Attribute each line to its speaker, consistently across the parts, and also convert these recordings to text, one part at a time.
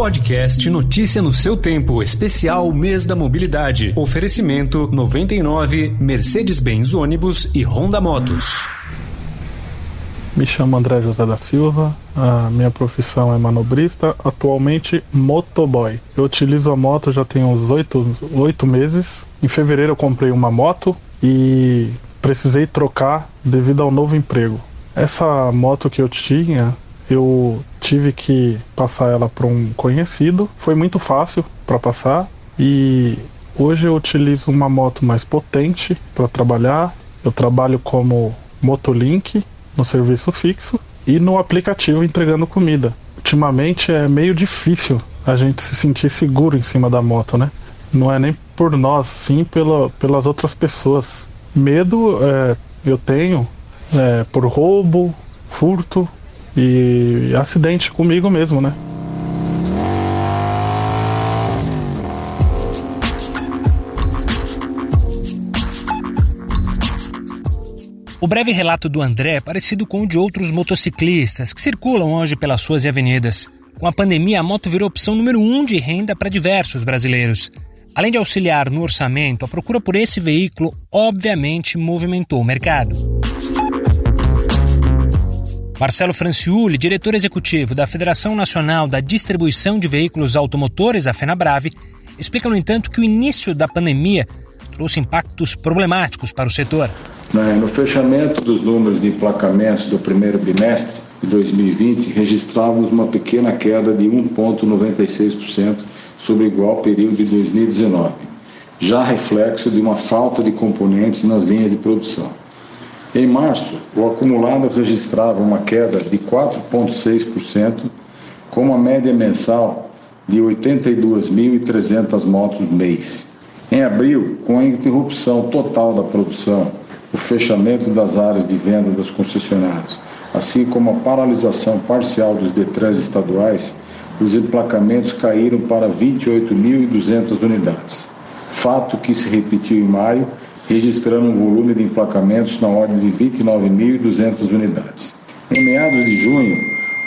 Speaker 1: Podcast Notícia no seu tempo, especial Mês da Mobilidade. Oferecimento 99 Mercedes-Benz ônibus e Honda Motos.
Speaker 2: Me chamo André José da Silva, a minha profissão é manobrista, atualmente motoboy. Eu utilizo a moto já tem uns oito, meses. Em fevereiro eu comprei uma moto e precisei trocar devido ao novo emprego. Essa moto que eu tinha eu tive que passar ela para um conhecido. Foi muito fácil para passar e hoje eu utilizo uma moto mais potente para trabalhar. Eu trabalho como Motolink no serviço fixo e no aplicativo entregando comida. Ultimamente é meio difícil a gente se sentir seguro em cima da moto, né? Não é nem por nós, sim pela, pelas outras pessoas. Medo é, eu tenho é, por roubo, furto, e acidente comigo mesmo, né?
Speaker 3: O breve relato do André é parecido com o de outros motociclistas que circulam hoje pelas suas avenidas. Com a pandemia, a moto virou opção número um de renda para diversos brasileiros. Além de auxiliar no orçamento, a procura por esse veículo obviamente movimentou o mercado. Marcelo Franciulli, diretor executivo da Federação Nacional da Distribuição de Veículos Automotores, a FenaBrave, explica, no entanto, que o início da pandemia trouxe impactos problemáticos para o setor.
Speaker 4: No fechamento dos números de emplacamentos do primeiro bimestre de 2020, registrávamos uma pequena queda de 1,96% sobre o igual período de 2019, já reflexo de uma falta de componentes nas linhas de produção. Em março, o acumulado registrava uma queda de 4,6%, com uma média mensal de 82.300 motos mês. Em abril, com a interrupção total da produção, o fechamento das áreas de venda das concessionárias, assim como a paralisação parcial dos Detrans estaduais, os emplacamentos caíram para 28.200 unidades. Fato que se repetiu em maio registrando um volume de emplacamentos na ordem de 29.200 unidades. Em meados de junho,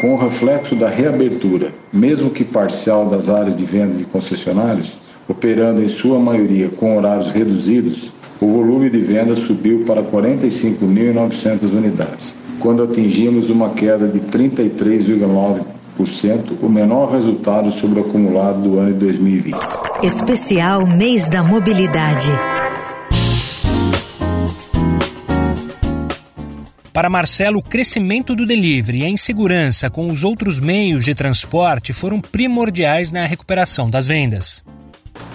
Speaker 4: com o reflexo da reabertura, mesmo que parcial, das áreas de vendas de concessionários, operando em sua maioria com horários reduzidos, o volume de vendas subiu para 45.900 unidades, quando atingimos uma queda de 33,9%, o menor resultado sobre o acumulado do ano de 2020.
Speaker 5: Especial Mês da Mobilidade.
Speaker 3: Para Marcelo, o crescimento do delivery e a insegurança com os outros meios de transporte foram primordiais na recuperação das vendas.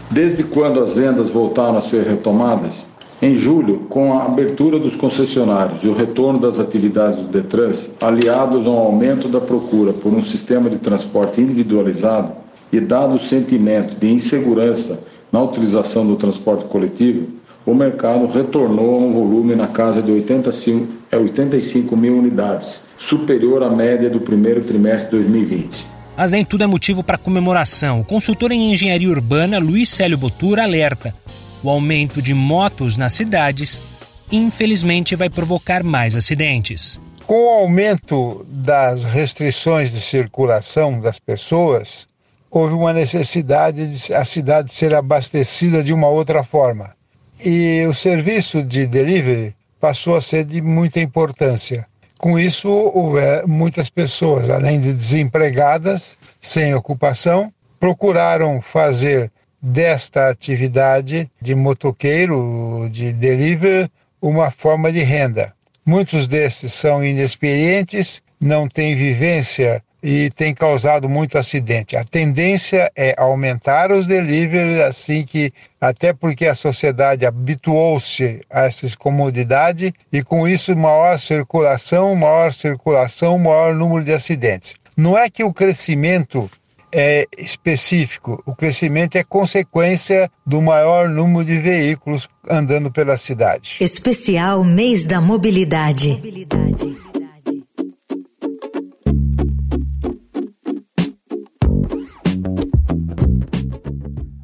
Speaker 4: Desde quando as vendas voltaram a ser retomadas? Em julho, com a abertura dos concessionários e o retorno das atividades do Detrans, aliados ao aumento da procura por um sistema de transporte individualizado e dado o sentimento de insegurança na utilização do transporte coletivo, o mercado retornou a um volume na casa de 85, é 85 mil unidades, superior à média do primeiro trimestre de 2020.
Speaker 3: Mas nem tudo é motivo para comemoração. O consultor em engenharia urbana Luiz Célio Botura alerta: o aumento de motos nas cidades, infelizmente, vai provocar mais acidentes.
Speaker 6: Com o aumento das restrições de circulação das pessoas, houve uma necessidade de a cidade ser abastecida de uma outra forma. E o serviço de delivery passou a ser de muita importância. Com isso, houve muitas pessoas, além de desempregadas, sem ocupação, procuraram fazer desta atividade de motoqueiro, de delivery, uma forma de renda. Muitos desses são inexperientes, não têm vivência e tem causado muito acidente. A tendência é aumentar os deliveries assim que até porque a sociedade habituou-se a essas comodidades e com isso maior circulação, maior circulação, maior número de acidentes. Não é que o crescimento é específico, o crescimento é consequência do maior número de veículos andando pela cidade.
Speaker 5: Especial Mês da Mobilidade. Mobilidade.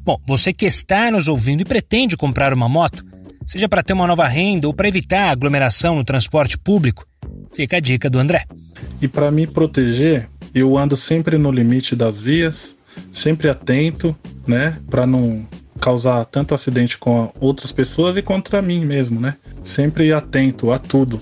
Speaker 3: Bom, você que está nos ouvindo e pretende comprar uma moto, seja para ter uma nova renda ou para evitar aglomeração no transporte público, fica a dica do André.
Speaker 2: E para me proteger, eu ando sempre no limite das vias, sempre atento, né, para não causar tanto acidente com outras pessoas e contra mim mesmo, né? Sempre atento a tudo.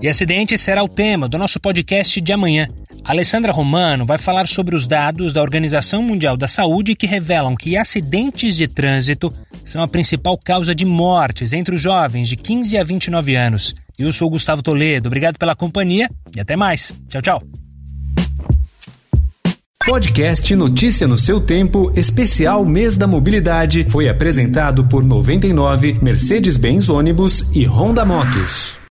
Speaker 3: E acidente será o tema do nosso podcast de amanhã. Alessandra Romano vai falar sobre os dados da Organização Mundial da Saúde que revelam que acidentes de trânsito são a principal causa de mortes entre os jovens de 15 a 29 anos. Eu sou Gustavo Toledo, obrigado pela companhia e até mais. Tchau, tchau.
Speaker 1: Podcast Notícia no seu tempo, especial Mês da Mobilidade, foi apresentado por 99 Mercedes-Benz Ônibus e Honda Motos.